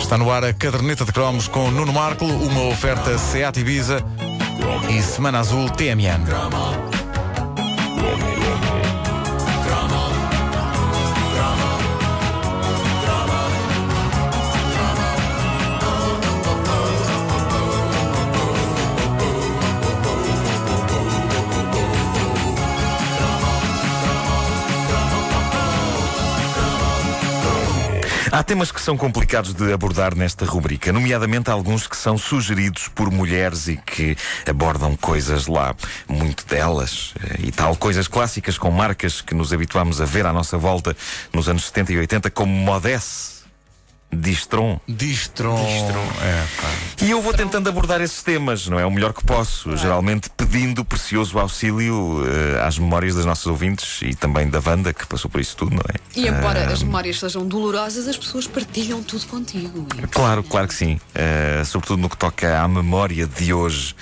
Está no ar a caderneta de cromos com Nuno Marco, uma oferta Seat Ibiza e Semana Azul TMN. Há temas que são complicados de abordar nesta rubrica, nomeadamente alguns que são sugeridos por mulheres e que abordam coisas lá, muito delas eh, e tal, coisas clássicas com marcas que nos habituámos a ver à nossa volta nos anos 70 e 80, como Modesse. Distron. Distron. É, e eu vou tentando abordar esses temas, não é? O melhor que posso, geralmente pedindo precioso auxílio uh, às memórias das nossas ouvintes e também da Wanda, que passou por isso tudo, não é? E embora uh, as memórias sejam dolorosas, as pessoas partilham tudo contigo. Claro, claro que sim. Uh, sobretudo no que toca à memória de hoje.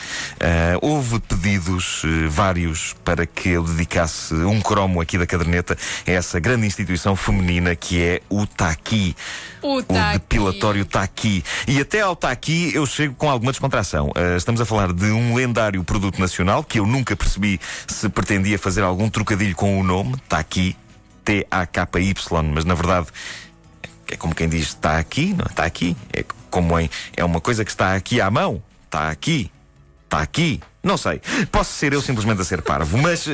houve pedidos vários para que eu dedicasse um cromo aqui da caderneta a essa grande instituição feminina que é o Taqui. O, o depilatório está aqui. E até ao está aqui eu chego com alguma descontração. Uh, estamos a falar de um lendário produto nacional que eu nunca percebi se pretendia fazer algum trocadilho com o nome. Está aqui. T-A-K-Y, mas na verdade é como quem diz está aqui, não está aqui. É como em é uma coisa que está aqui à mão. Está aqui. Está aqui. Não sei. Posso ser eu simplesmente a ser parvo, mas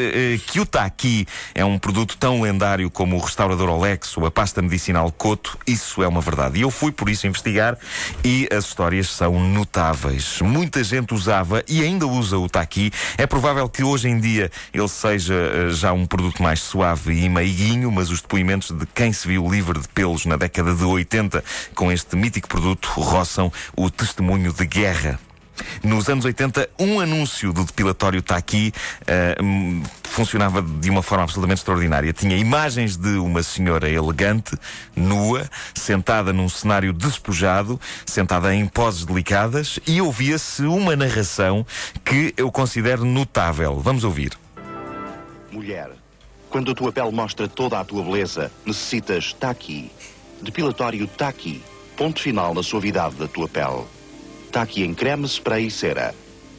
que o Taki é um produto tão lendário como o restaurador Olex ou a pasta medicinal Coto, isso é uma verdade. E eu fui por isso investigar e as histórias são notáveis. Muita gente usava e ainda usa o Taki. É provável que hoje em dia ele seja uh, já um produto mais suave e meiguinho, mas os depoimentos de quem se viu livre de pelos na década de 80 com este mítico produto roçam o testemunho de guerra nos anos 80, um anúncio do depilatório está aqui. Uh, funcionava de uma forma absolutamente extraordinária. Tinha imagens de uma senhora elegante, nua, sentada num cenário despojado, sentada em poses delicadas, e ouvia-se uma narração que eu considero notável. Vamos ouvir. Mulher, quando a tua pele mostra toda a tua beleza, necessitas Taki. Depilatório Taki. Ponto final na suavidade da tua pele. Está aqui em creme, spray e cera.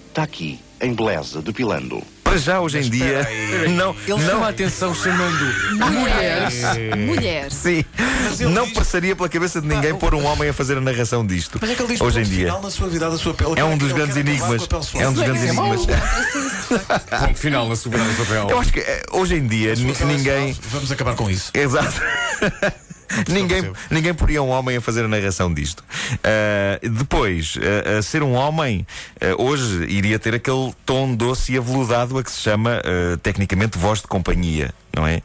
Está aqui em beleza depilando. Para já, hoje em dia, não, Ele não chama a atenção chamando Mulheres. Mulheres. Sim, não diz- passaria pela cabeça de ninguém pôr um homem a fazer a narração disto. Mas é que ele diz hoje em dia. final na suavidade da sua pele. É um dos Ele grandes enigmas. pele. É um dos grandes É mau. enigmas. ponto final na soberana do papel. Eu acho que eh, hoje em dia pele é ninguém. Vamos acabar com isso. Exato. ninguém, ninguém poria um homem a fazer a narração disto. Ah, depois, ah, a ser um homem, ah, hoje iria ter aquele tom doce e aveludado a que se chama, tecnicamente, voz de companhia, não é?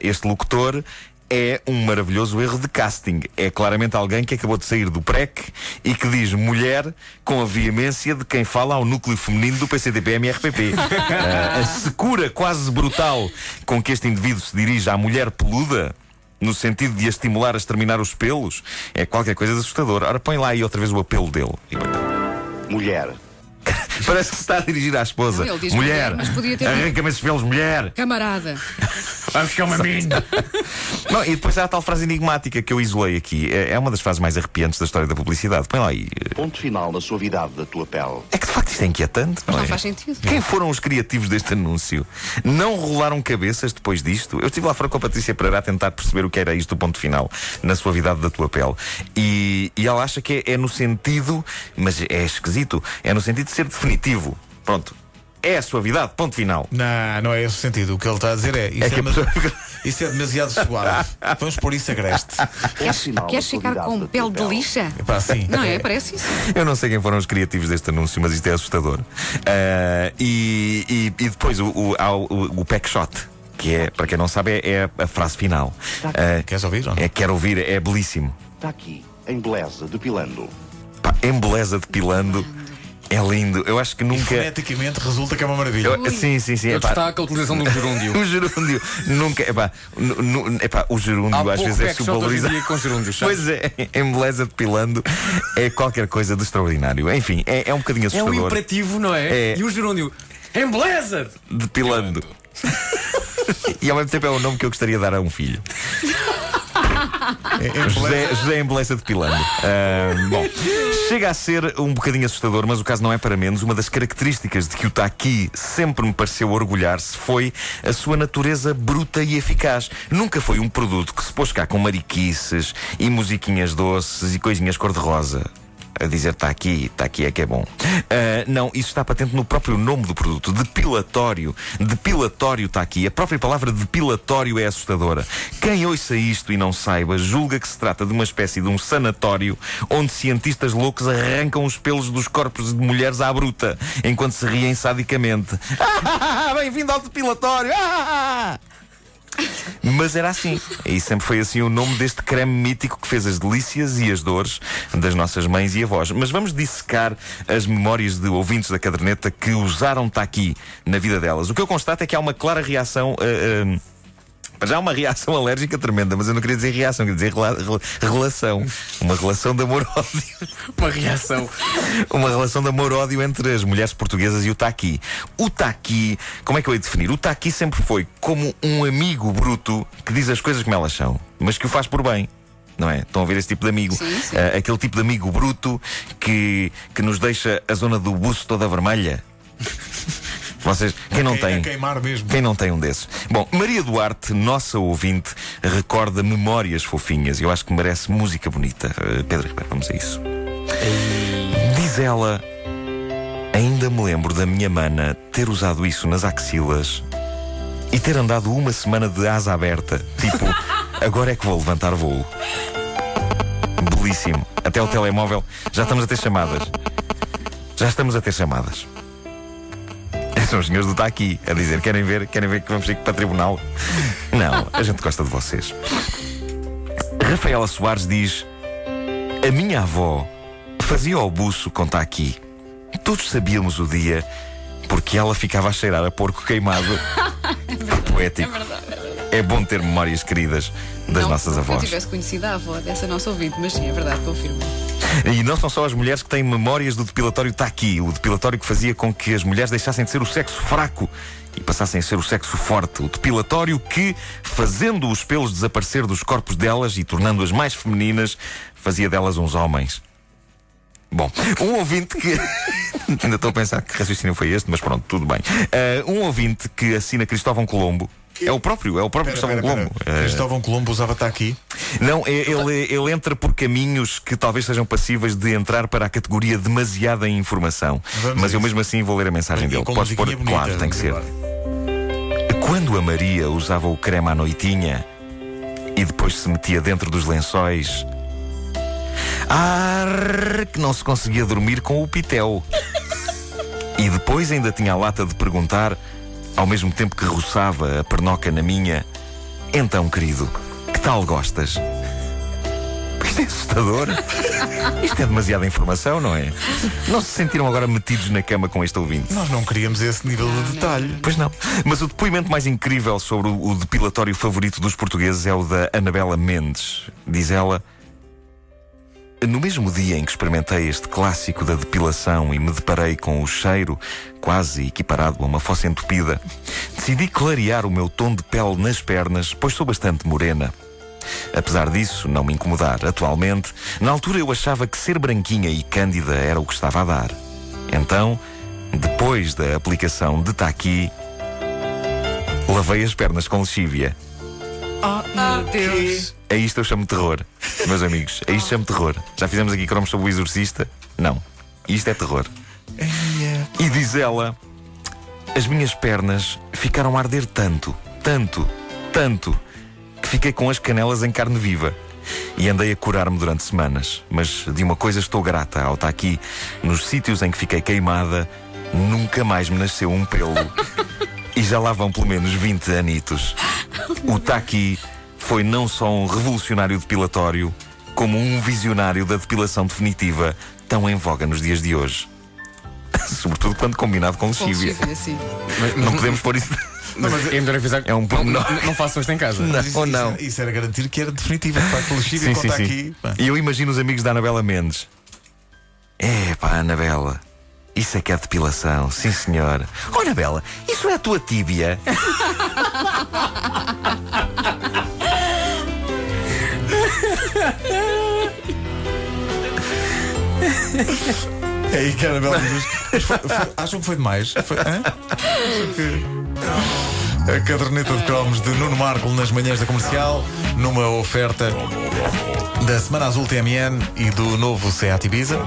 Este locutor. É um maravilhoso erro de casting. É claramente alguém que acabou de sair do PREC e que diz mulher com a veemência de quem fala ao núcleo feminino do PCDPM-RPP. Ah, a secura quase brutal com que este indivíduo se dirige à mulher peluda no sentido de a estimular a exterminar os pelos, é qualquer coisa de assustador. Ora, põe lá aí outra vez o apelo dele. Mulher, Parece que se está a dirigir à esposa. Não, ele diz mulher, mulher, mas podia ter- arranca-me esses pelos, mulher. Camarada. Vamos buscar uma mina. Não, e depois há a tal frase enigmática que eu isolei aqui. É é uma das frases mais arrepiantes da história da publicidade. Põe lá aí. ponto final na suavidade da tua pele. É que de facto isto é inquietante. Não, Não é? faz sentido. Quem foram os criativos deste anúncio? Não rolaram cabeças depois disto? Eu estive lá fora com a Patrícia Pereira a tentar perceber o que era isto do ponto final, na suavidade da tua pele. E, e ela acha que é, é no sentido, mas é esquisito, é no sentido de ser definitivo. Pronto. É a suavidade, ponto final. Não, não é esse o sentido. O que ele está a dizer é. Isso É é, a pessoa- isso é demasiado suave. Vamos pôr isso agreste. Queres, final queres ficar com pele de pele. lixa? Epá, sim. Não é? Parece isso. Eu não sei quem foram os criativos deste anúncio, mas isto é assustador. Ah, e, e- e depois o, o, o, o pack shot. Que é, para quem não sabe, é, é a frase final. Ah, Queres ouvir não? é, quero ouvir, é belíssimo. Está aqui em beleza depilando. Pá, embeleza depilando. É lindo. Eu acho que nunca. Foneticamente resulta que é uma maravilha. Eu- sim, sim, sim. Eu epá, destaco a utilização de um gerúndio. o gerúndio. Nunca. Epá, nu- epá, o gerúndio Há às vezes é em subvalorizado. com gerúndios? Pois é, embeleza depilando é qualquer coisa de extraordinário. Enfim, é, é um bocadinho É um assustador. imperativo, não é? É. E o gerúndio. Embeleza! Depilando. e ao mesmo tempo é o nome que eu gostaria de dar a um filho. José, José Embeleza depilando. Ah, bom, chega a ser um bocadinho assustador, mas o caso não é para menos. Uma das características de que o Taqui sempre me pareceu orgulhar-se foi a sua natureza bruta e eficaz. Nunca foi um produto que se pôs cá com mariquices e musiquinhas doces e coisinhas cor-de-rosa a dizer está aqui, está aqui é que é bom. Uh, não, isso está patente no próprio nome do produto, depilatório. Depilatório está aqui. A própria palavra depilatório é assustadora. Quem ouça isto e não saiba, julga que se trata de uma espécie de um sanatório onde cientistas loucos arrancam os pelos dos corpos de mulheres à bruta, enquanto se riem sadicamente. Bem-vindo ao depilatório! Mas era assim. E sempre foi assim o nome deste creme mítico que fez as delícias e as dores das nossas mães e avós. Mas vamos dissecar as memórias de ouvintes da caderneta que usaram Taqui na vida delas. O que eu constato é que há uma clara reação. Uh, uh, já há uma reação alérgica tremenda, mas eu não queria dizer reação, queria dizer rela relação. Uma relação de amor-ódio. Uma reação. uma relação de amor-ódio entre as mulheres portuguesas e o Taqui. O Taqui, como é que eu ia definir? O Taqui sempre foi como um amigo bruto que diz as coisas como elas são, mas que o faz por bem não é? Estão a ver esse tipo de amigo. Sim, sim. Uh, aquele tipo de amigo bruto que, que nos deixa a zona do buço toda vermelha. Vocês, quem não tem. Quem não tem um desses? Bom, Maria Duarte, nossa ouvinte, recorda memórias fofinhas. Eu acho que merece música bonita. Uh, Pedro Ribeiro, vamos a isso. Diz ela. Ainda me lembro da minha mana ter usado isso nas axilas e ter andado uma semana de asa aberta. Tipo, agora é que vou levantar voo. Belíssimo. Até o telemóvel. Já estamos a ter chamadas. Já estamos a ter chamadas. São os senhores do Está aqui a dizer: querem ver, querem ver que vamos ir para o tribunal? Não, a gente gosta de vocês. Rafaela Soares diz: A minha avó fazia o buço com Está aqui. Todos sabíamos o dia porque ela ficava a cheirar a porco queimado. Poético. É verdade. É bom ter memórias queridas das não, nossas não avós. Eu tivesse conhecido a avó dessa nossa ouvinte, mas sim, é verdade, confirmo. E não são só as mulheres que têm memórias do depilatório está aqui, o depilatório que fazia com que as mulheres deixassem de ser o sexo fraco e passassem a ser o sexo forte. O depilatório que, fazendo os pelos desaparecer dos corpos delas e tornando-as mais femininas, fazia delas uns homens. Bom, um ouvinte que. Ainda estou a pensar que raciocínio foi este, mas pronto, tudo bem. Uh, um ouvinte que assina Cristóvão Colombo. É o próprio, é o próprio Pera, Cristóvão pera, Colombo. Uh, Cristóvão Colombo usava aqui. não, ele, ele entra por caminhos que talvez sejam passíveis de entrar para a categoria demasiada informação. Vamos Mas eu mesmo assim vou ler a mensagem dele. Podes pôr, bonita, claro, tem que ser. Quando a Maria usava o creme à noitinha e depois se metia dentro dos lençóis. Ar que não se conseguia dormir com o pitel. E depois ainda tinha a lata de perguntar, ao mesmo tempo que roçava a pernoca na minha: Então, querido, que tal gostas? Isto é assustador. Isto é demasiada informação, não é? Não se sentiram agora metidos na cama com este ouvinte? Nós não queríamos esse nível de detalhe. Pois não. Mas o depoimento mais incrível sobre o, depilatório favorito dos portugueses é o da Anabela Mendes. Diz ela. No mesmo dia em que experimentei este clássico da depilação e me deparei com o cheiro quase equiparado a uma fossa entupida, decidi clarear o meu tom de pele nas pernas, pois sou bastante morena. Apesar disso, não me incomodar atualmente, na altura eu achava que ser branquinha e cândida era o que estava a dar. Então, depois da aplicação de Taqui, lavei as pernas com lexívia. Meu Deus. A isto eu chamo terror, meus amigos. A isto chamo terror. Já fizemos aqui cromos sobre o exorcista? Não. Isto é terror. E diz ela: As minhas pernas ficaram a arder tanto, tanto, tanto, que fiquei com as canelas em carne viva. E andei a curar-me durante semanas. Mas de uma coisa estou grata ao estar aqui. Nos sítios em que fiquei queimada, nunca mais me nasceu um pelo. E já lá vão pelo menos 20 anitos. O Taki foi não só um revolucionário depilatório, como um visionário da depilação definitiva, tão em voga nos dias de hoje. Sobretudo quando combinado com Com lexívia. sim. Não podemos pôr isso. Mas é É um não, pormenor. não, não façam isto em casa. Não, Isso, ou isso não. era- Isso era garantir que era definitivo. De facto, lexívia Sim, sim, sim. aqui. E eu imagino os amigos da Anabela Mendes. É pá, Anabela. Isso é que é depilação, sim senhor. Olha, Bela, isso é a tua tíbia. É Ei, cara, Bela, foi, foi, acham que foi demais? Foi, a caderneta de cromos de Nuno Marco nas manhãs da comercial, numa oferta da Semana Azul TMN e do novo Seat Ibiza.